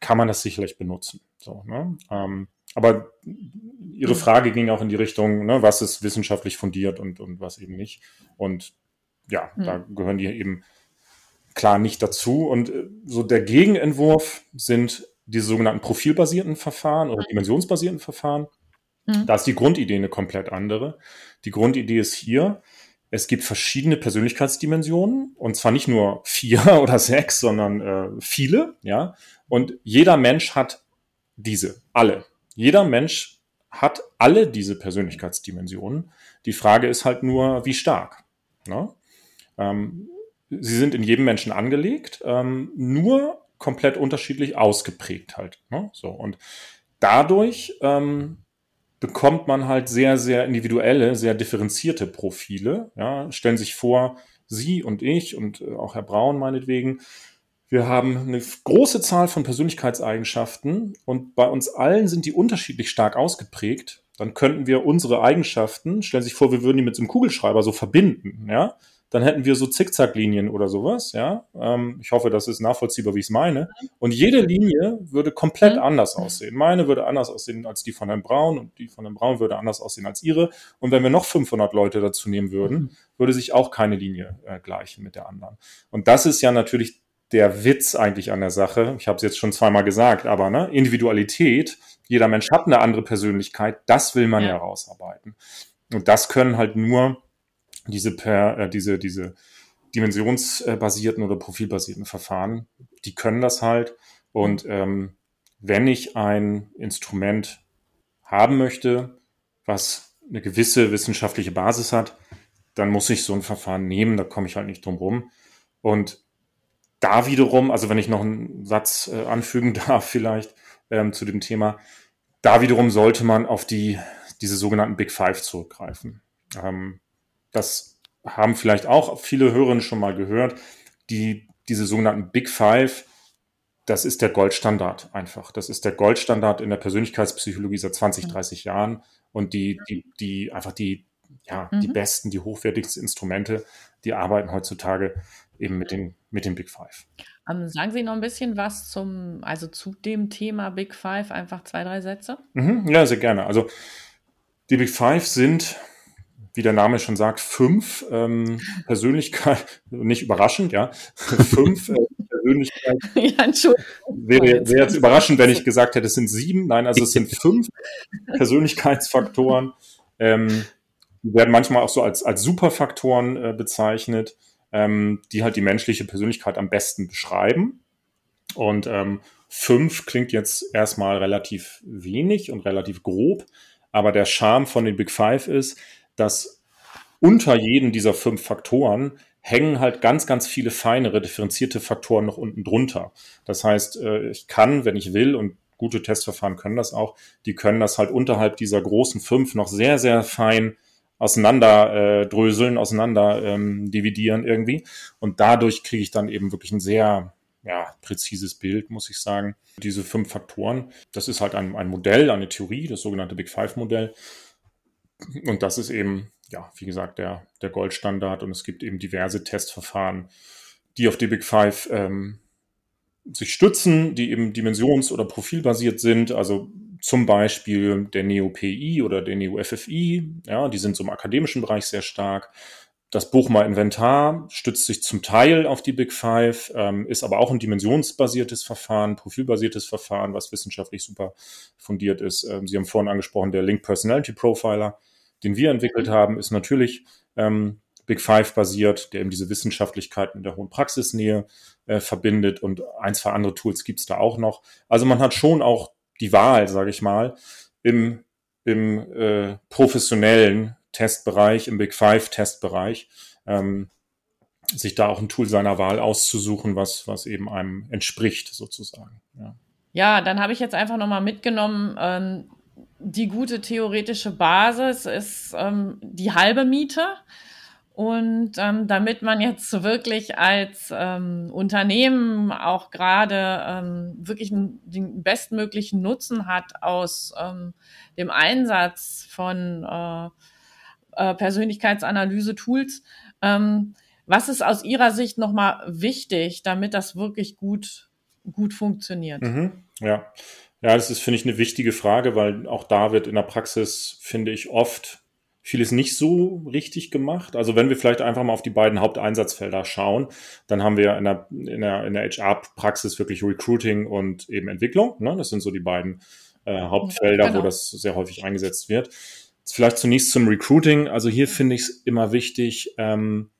Speaker 3: Kann man das sicherlich benutzen. So, ne? Ähm, aber Ihre hm. Frage ging auch in die Richtung, ne, was ist wissenschaftlich fundiert und, und was eben nicht. Und ja, mhm. da gehören die eben klar nicht dazu. Und äh, so der Gegenentwurf sind diese sogenannten profilbasierten Verfahren oder dimensionsbasierten Verfahren. Mhm. Da ist die Grundidee eine komplett andere. Die Grundidee ist hier, es gibt verschiedene Persönlichkeitsdimensionen und zwar nicht nur vier oder sechs, sondern äh, viele, ja. Und jeder Mensch hat diese, alle. Jeder Mensch hat alle diese Persönlichkeitsdimensionen. Die Frage ist halt nur, wie stark. Ne? Ähm, sie sind in jedem Menschen angelegt, ähm, nur komplett unterschiedlich ausgeprägt halt. Ne? So und dadurch ähm, bekommt man halt sehr, sehr individuelle, sehr differenzierte Profile. Ja? Stellen sich vor, Sie und ich und äh, auch Herr Braun meinetwegen, wir haben eine große Zahl von Persönlichkeitseigenschaften und bei uns allen sind die unterschiedlich stark ausgeprägt. Dann könnten wir unsere Eigenschaften, stellen Sie sich vor, wir würden die mit so einem Kugelschreiber so verbinden, ja dann hätten wir so Zickzacklinien oder sowas, ja. Ähm, ich hoffe, das ist nachvollziehbar, wie ich es meine. Und jede Linie würde komplett mhm. anders aussehen. Meine würde anders aussehen als die von Herrn Braun und die von Herrn Braun würde anders aussehen als ihre. Und wenn wir noch 500 Leute dazu nehmen würden, mhm. würde sich auch keine Linie äh, gleichen mit der anderen. Und das ist ja natürlich der Witz eigentlich an der Sache. Ich habe es jetzt schon zweimal gesagt, aber ne, Individualität, jeder Mensch hat eine andere Persönlichkeit, das will man ja, ja rausarbeiten. Und das können halt nur diese per, äh, diese, diese dimensionsbasierten oder profilbasierten Verfahren, die können das halt. Und ähm, wenn ich ein Instrument haben möchte, was eine gewisse wissenschaftliche Basis hat, dann muss ich so ein Verfahren nehmen, da komme ich halt nicht drum rum. Und da wiederum, also wenn ich noch einen Satz äh, anfügen darf vielleicht ähm, zu dem Thema, da wiederum sollte man auf die, diese sogenannten Big Five zurückgreifen. Ähm, das haben vielleicht auch viele Hörerinnen schon mal gehört. Die, diese sogenannten Big Five, das ist der Goldstandard einfach. Das ist der Goldstandard in der Persönlichkeitspsychologie seit 20, 30 mhm. Jahren und die, die, die einfach die, ja, mhm. die besten, die hochwertigsten Instrumente, die arbeiten heutzutage eben mit den, mit den Big Five.
Speaker 2: Ähm, sagen Sie noch ein bisschen was zum, also zu dem Thema Big Five, einfach zwei, drei Sätze?
Speaker 3: Mhm, ja, sehr gerne. Also die Big Five sind wie der Name schon sagt, fünf ähm, Persönlichkeiten, nicht überraschend, ja, fünf äh, Persönlichkeiten. ja, wäre, wäre jetzt überraschend, wenn ich gesagt hätte, es sind sieben. Nein, also es sind fünf Persönlichkeitsfaktoren. Ähm, die werden manchmal auch so als, als Superfaktoren äh, bezeichnet, ähm, die halt die menschliche Persönlichkeit am besten beschreiben. Und ähm, fünf klingt jetzt erstmal relativ wenig und relativ grob, aber der Charme von den Big Five ist, dass unter jedem dieser fünf Faktoren hängen halt ganz, ganz viele feinere, differenzierte Faktoren noch unten drunter. Das heißt, äh, ich kann, wenn ich will, und gute Testverfahren können das auch, die können das halt unterhalb dieser großen fünf noch sehr, sehr fein auseinander äh, dröseln, auseinander ähm, dividieren irgendwie. Und dadurch kriege ich dann eben wirklich ein sehr ja, präzises Bild, muss ich sagen. Diese fünf Faktoren, das ist halt ein, ein Modell, eine Theorie, das sogenannte Big Five Modell. Und das ist eben, ja, wie gesagt, der, der Goldstandard und es gibt eben diverse Testverfahren, die auf die Big Five ähm, sich stützen, die eben dimensions- oder profilbasiert sind. Also zum Beispiel der Neo-PI oder der Neo-FFI, ja, die sind so im akademischen Bereich sehr stark. Das Buchmer Inventar stützt sich zum Teil auf die Big Five, ähm, ist aber auch ein dimensionsbasiertes Verfahren, profilbasiertes Verfahren, was wissenschaftlich super fundiert ist. Ähm, Sie haben vorhin angesprochen, der Link Personality Profiler, den wir entwickelt haben, ist natürlich ähm, Big Five basiert, der eben diese Wissenschaftlichkeit mit der hohen Praxisnähe äh, verbindet und ein, zwei andere Tools gibt's da auch noch. Also man hat schon auch die Wahl, sage ich mal, im, im äh, professionellen Testbereich, im Big Five Testbereich, ähm, sich da auch ein Tool seiner Wahl auszusuchen, was, was eben einem entspricht, sozusagen.
Speaker 2: Ja, ja dann habe ich jetzt einfach nochmal mitgenommen, ähm, die gute theoretische Basis ist ähm, die halbe Miete. Und ähm, damit man jetzt wirklich als ähm, Unternehmen auch gerade ähm, wirklich den bestmöglichen Nutzen hat aus ähm, dem Einsatz von äh, äh, Persönlichkeitsanalyse-Tools, ähm, was ist aus Ihrer Sicht nochmal wichtig, damit das wirklich gut, gut funktioniert?
Speaker 3: Mhm, ja. Ja, das ist, finde ich, eine wichtige Frage, weil auch da wird in der Praxis, finde ich, oft vieles nicht so richtig gemacht. Also wenn wir vielleicht einfach mal auf die beiden Haupteinsatzfelder schauen, dann haben wir in der, in der, in der HR-Praxis wirklich Recruiting und eben Entwicklung. Ne? Das sind so die beiden äh, Hauptfelder, genau. wo das sehr häufig eingesetzt wird. Vielleicht zunächst zum Recruiting. Also hier finde ich es immer wichtig, ähm,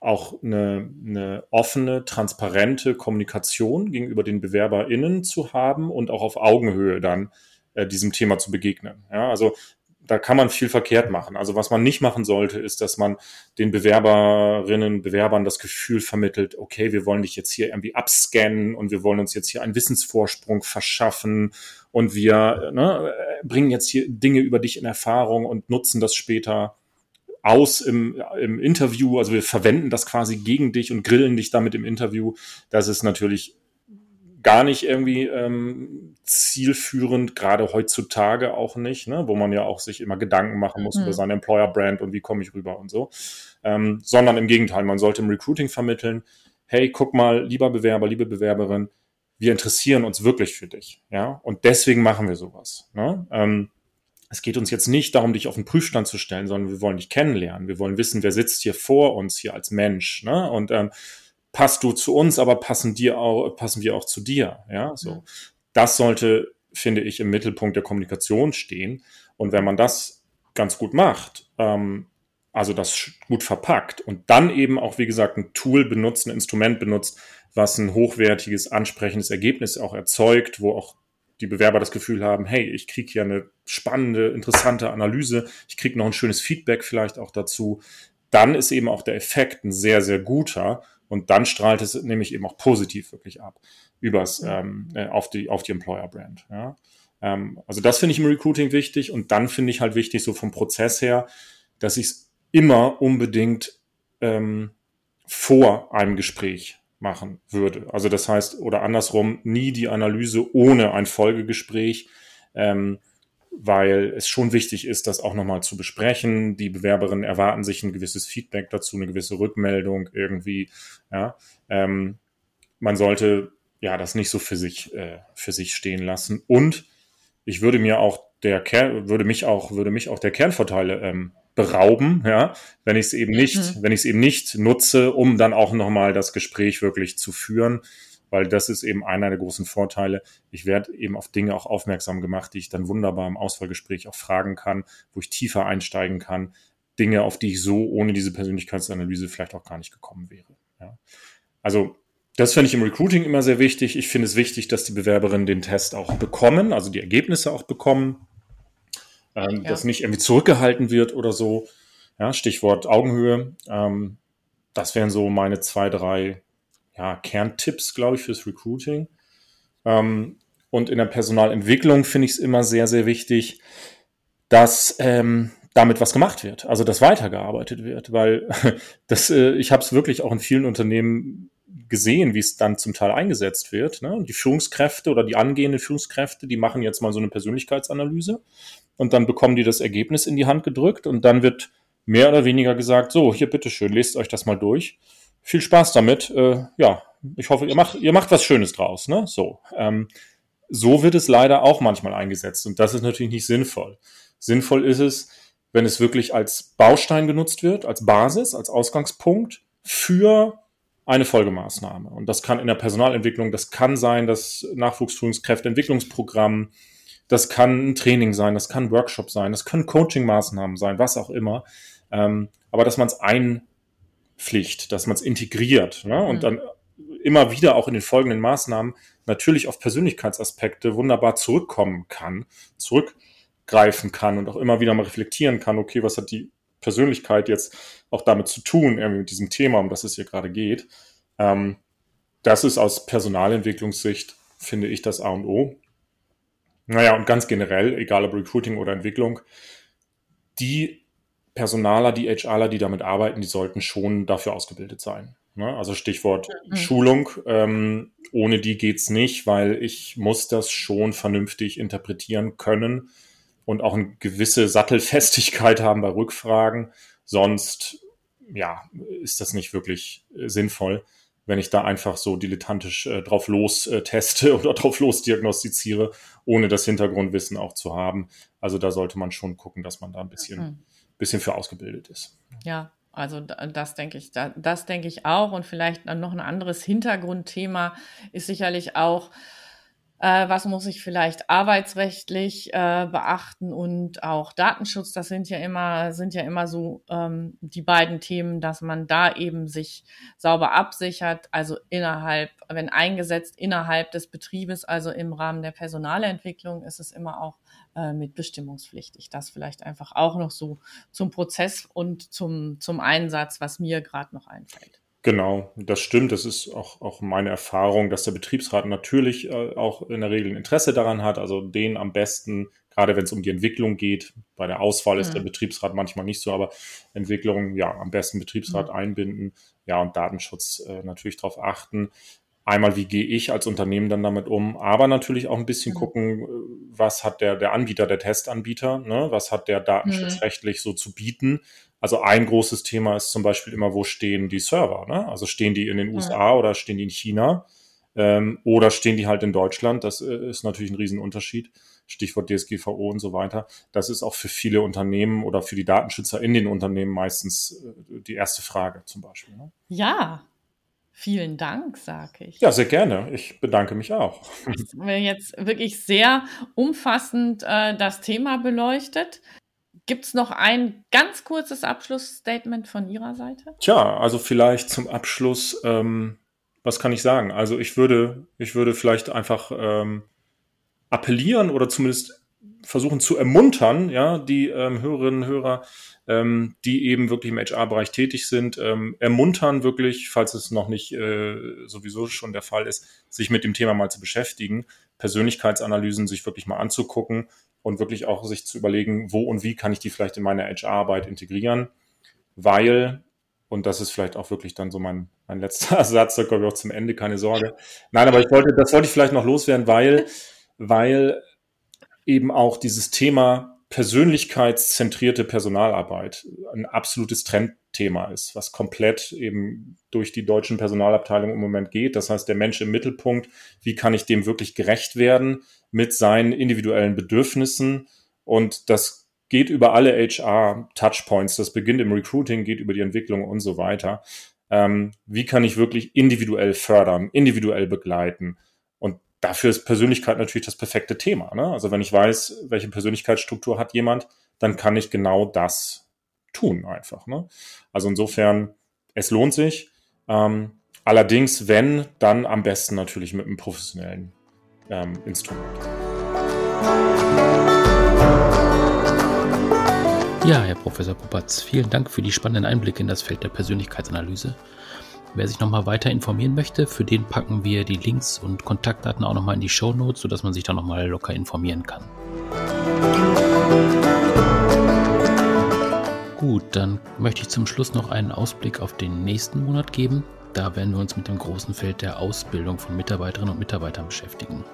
Speaker 3: auch eine, eine offene, transparente Kommunikation gegenüber den BewerberInnen zu haben und auch auf Augenhöhe dann äh, diesem Thema zu begegnen. Ja, also da kann man viel verkehrt machen. Also was man nicht machen sollte, ist, dass man den Bewerberinnen, Bewerbern das Gefühl vermittelt, okay, wir wollen dich jetzt hier irgendwie abscannen und wir wollen uns jetzt hier einen Wissensvorsprung verschaffen und wir ne, bringen jetzt hier Dinge über dich in Erfahrung und nutzen das später aus im, im Interview. Also wir verwenden das quasi gegen dich und grillen dich damit im Interview. Das ist natürlich gar nicht irgendwie ähm, zielführend, gerade heutzutage auch nicht, ne, wo man ja auch sich immer Gedanken machen muss mhm. über seine Employer-Brand und wie komme ich rüber und so, ähm, sondern im Gegenteil, man sollte im Recruiting vermitteln, hey, guck mal, lieber Bewerber, liebe Bewerberin, wir interessieren uns wirklich für dich, ja, und deswegen machen wir sowas. Ne? Ähm, es geht uns jetzt nicht darum, dich auf den Prüfstand zu stellen, sondern wir wollen dich kennenlernen. Wir wollen wissen, wer sitzt hier vor uns hier als Mensch. Ne? Und ähm, passt du zu uns, aber passen dir auch, passen wir auch zu dir. Ja, so. Das sollte, finde ich, im Mittelpunkt der Kommunikation stehen. Und wenn man das ganz gut macht, ähm, also das gut verpackt und dann eben auch, wie gesagt, ein Tool benutzt, ein Instrument benutzt, was ein hochwertiges, ansprechendes Ergebnis auch erzeugt, wo auch die Bewerber das Gefühl haben, hey, ich kriege hier eine spannende, interessante Analyse, ich kriege noch ein schönes Feedback vielleicht auch dazu, dann ist eben auch der Effekt ein sehr, sehr guter und dann strahlt es nämlich eben auch positiv wirklich ab übers ähm, äh, auf die auf die Employer Brand. Ja? Ähm, also das finde ich im Recruiting wichtig und dann finde ich halt wichtig so vom Prozess her, dass ich es immer unbedingt ähm, vor einem Gespräch machen würde. Also das heißt oder andersrum nie die Analyse ohne ein Folgegespräch. Ähm, weil es schon wichtig ist, das auch nochmal zu besprechen. Die Bewerberinnen erwarten sich ein gewisses Feedback dazu, eine gewisse Rückmeldung irgendwie. Ja, ähm, man sollte ja das nicht so für sich äh, für sich stehen lassen. Und ich würde mir auch der Kern, würde mich auch würde mich auch der Kernvorteile ähm, berauben, ja, wenn ich es eben nicht, mhm. wenn ich es eben nicht nutze, um dann auch nochmal das Gespräch wirklich zu führen weil das ist eben einer der großen Vorteile. Ich werde eben auf Dinge auch aufmerksam gemacht, die ich dann wunderbar im Auswahlgespräch auch fragen kann, wo ich tiefer einsteigen kann. Dinge, auf die ich so ohne diese Persönlichkeitsanalyse vielleicht auch gar nicht gekommen wäre. Ja. Also das finde ich im Recruiting immer sehr wichtig. Ich finde es wichtig, dass die Bewerberinnen den Test auch bekommen, also die Ergebnisse auch bekommen, ähm, ja. dass nicht irgendwie zurückgehalten wird oder so. Ja, Stichwort Augenhöhe. Ähm, das wären so meine zwei, drei ja, Kerntipps, glaube ich, fürs Recruiting. Ähm, und in der Personalentwicklung finde ich es immer sehr, sehr wichtig, dass ähm, damit was gemacht wird, also dass weitergearbeitet wird, weil das, äh, ich habe es wirklich auch in vielen Unternehmen gesehen, wie es dann zum Teil eingesetzt wird. Ne? Die Führungskräfte oder die angehenden Führungskräfte, die machen jetzt mal so eine Persönlichkeitsanalyse und dann bekommen die das Ergebnis in die Hand gedrückt und dann wird mehr oder weniger gesagt, so, hier bitteschön, lest euch das mal durch viel Spaß damit. Äh, ja, ich hoffe, ihr macht, ihr macht was Schönes draus. Ne? So. Ähm, so wird es leider auch manchmal eingesetzt und das ist natürlich nicht sinnvoll. Sinnvoll ist es, wenn es wirklich als Baustein genutzt wird, als Basis, als Ausgangspunkt für eine Folgemaßnahme. Und das kann in der Personalentwicklung, das kann sein, das Nachwuchsführungskräfteentwicklungsprogramm, das kann ein Training sein, das kann ein Workshop sein, das können Coaching-Maßnahmen sein, was auch immer. Ähm, aber dass man es einpflicht, dass man es integriert ne? und mhm. dann immer wieder auch in den folgenden Maßnahmen natürlich auf Persönlichkeitsaspekte wunderbar zurückkommen kann, zurückgreifen kann und auch immer wieder mal reflektieren kann, okay, was hat die Persönlichkeit jetzt auch damit zu tun, irgendwie mit diesem Thema, um das es hier gerade geht. Ähm, das ist aus Personalentwicklungssicht, finde ich, das A und O. Naja, und ganz generell, egal ob Recruiting oder Entwicklung, die Personaler, die HRler, die damit arbeiten, die sollten schon dafür ausgebildet sein. Ne? Also Stichwort mhm. Schulung. Ähm, ohne die geht's nicht, weil ich muss das schon vernünftig interpretieren können und auch eine gewisse Sattelfestigkeit haben bei Rückfragen. Sonst, ja, ist das nicht wirklich äh, sinnvoll wenn ich da einfach so dilettantisch äh, drauf los äh, teste oder drauf los diagnostiziere, ohne das Hintergrundwissen auch zu haben. Also da sollte man schon gucken, dass man da ein bisschen, mhm. bisschen für ausgebildet ist.
Speaker 2: Ja, also das denke ich, das denke ich auch. Und vielleicht noch ein anderes Hintergrundthema ist sicherlich auch, äh, was muss ich vielleicht arbeitsrechtlich äh, beachten und auch Datenschutz. Das sind ja immer, sind ja immer so ähm, die beiden Themen, dass man da eben sich sauber absichert, also innerhalb, wenn eingesetzt innerhalb des Betriebes, also im Rahmen der Personalentwicklung, ist es immer auch äh, mit bestimmungspflichtig. Das vielleicht einfach auch noch so zum Prozess und zum, zum Einsatz, was mir gerade noch einfällt.
Speaker 3: Genau, das stimmt. Das ist auch, auch meine Erfahrung, dass der Betriebsrat natürlich äh, auch in der Regel ein Interesse daran hat, also den am besten, gerade wenn es um die Entwicklung geht. Bei der Auswahl mhm. ist der mhm. Betriebsrat manchmal nicht so, aber Entwicklung, ja, am besten Betriebsrat mhm. einbinden, ja, und Datenschutz äh, natürlich darauf achten. Einmal, wie gehe ich als Unternehmen dann damit um, aber natürlich auch ein bisschen mhm. gucken, äh, was hat der, der Anbieter, der Testanbieter, ne? was hat der datenschutzrechtlich so zu bieten also ein großes Thema ist zum Beispiel immer, wo stehen die Server? Ne? Also stehen die in den USA ja. oder stehen die in China? Ähm, oder stehen die halt in Deutschland? Das äh, ist natürlich ein Riesenunterschied. Stichwort DSGVO und so weiter. Das ist auch für viele Unternehmen oder für die Datenschützer in den Unternehmen meistens äh, die erste Frage zum Beispiel. Ne?
Speaker 2: Ja, Vielen Dank, sage ich.
Speaker 3: Ja, sehr gerne. Ich bedanke mich auch.
Speaker 2: Wir jetzt wirklich sehr umfassend äh, das Thema beleuchtet. Gibt es noch ein ganz kurzes Abschlussstatement von Ihrer Seite?
Speaker 3: Tja, also vielleicht zum Abschluss, ähm, was kann ich sagen? Also ich würde, ich würde vielleicht einfach ähm, appellieren oder zumindest versuchen zu ermuntern, ja, die ähm, Hörerinnen und Hörer, ähm, die eben wirklich im HR-Bereich tätig sind, ähm, ermuntern wirklich, falls es noch nicht äh, sowieso schon der Fall ist, sich mit dem Thema mal zu beschäftigen, Persönlichkeitsanalysen sich wirklich mal anzugucken und wirklich auch sich zu überlegen, wo und wie kann ich die vielleicht in meine HR-Arbeit integrieren, weil, und das ist vielleicht auch wirklich dann so mein, mein letzter Satz, da komme ich auch zum Ende, keine Sorge. Nein, aber ich wollte, das wollte ich vielleicht noch loswerden, weil, weil eben auch dieses Thema persönlichkeitszentrierte Personalarbeit ein absolutes Trendthema ist, was komplett eben durch die deutschen Personalabteilungen im Moment geht. Das heißt, der Mensch im Mittelpunkt, wie kann ich dem wirklich gerecht werden mit seinen individuellen Bedürfnissen? Und das geht über alle HR-Touchpoints. Das beginnt im Recruiting, geht über die Entwicklung und so weiter. Ähm, wie kann ich wirklich individuell fördern, individuell begleiten? Dafür ist Persönlichkeit natürlich das perfekte Thema. Ne? Also wenn ich weiß, welche Persönlichkeitsstruktur hat jemand, dann kann ich genau das tun einfach. Ne? Also insofern, es lohnt sich. Ähm, allerdings, wenn, dann am besten natürlich mit einem professionellen ähm, Instrument.
Speaker 1: Ja, Herr Professor Popatz, vielen Dank für die spannenden Einblicke in das Feld der Persönlichkeitsanalyse. Wer sich nochmal weiter informieren möchte, für den packen wir die Links und Kontaktdaten auch nochmal in die Show Notes, sodass man sich da nochmal locker informieren kann. Gut, dann möchte ich zum Schluss noch einen Ausblick auf den nächsten Monat geben. Da werden wir uns mit dem großen Feld der Ausbildung von Mitarbeiterinnen und Mitarbeitern beschäftigen.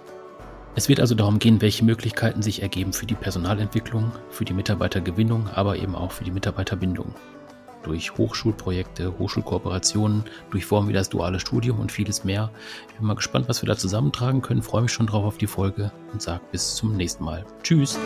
Speaker 1: Es wird also darum gehen, welche Möglichkeiten sich ergeben für die Personalentwicklung, für die Mitarbeitergewinnung, aber eben auch für die Mitarbeiterbindung. Durch Hochschulprojekte, Hochschulkooperationen, durch Formen wie das duale Studium und vieles mehr. Ich bin mal gespannt, was wir da zusammentragen können, freue mich schon drauf auf die Folge und sage bis zum nächsten Mal. Tschüss.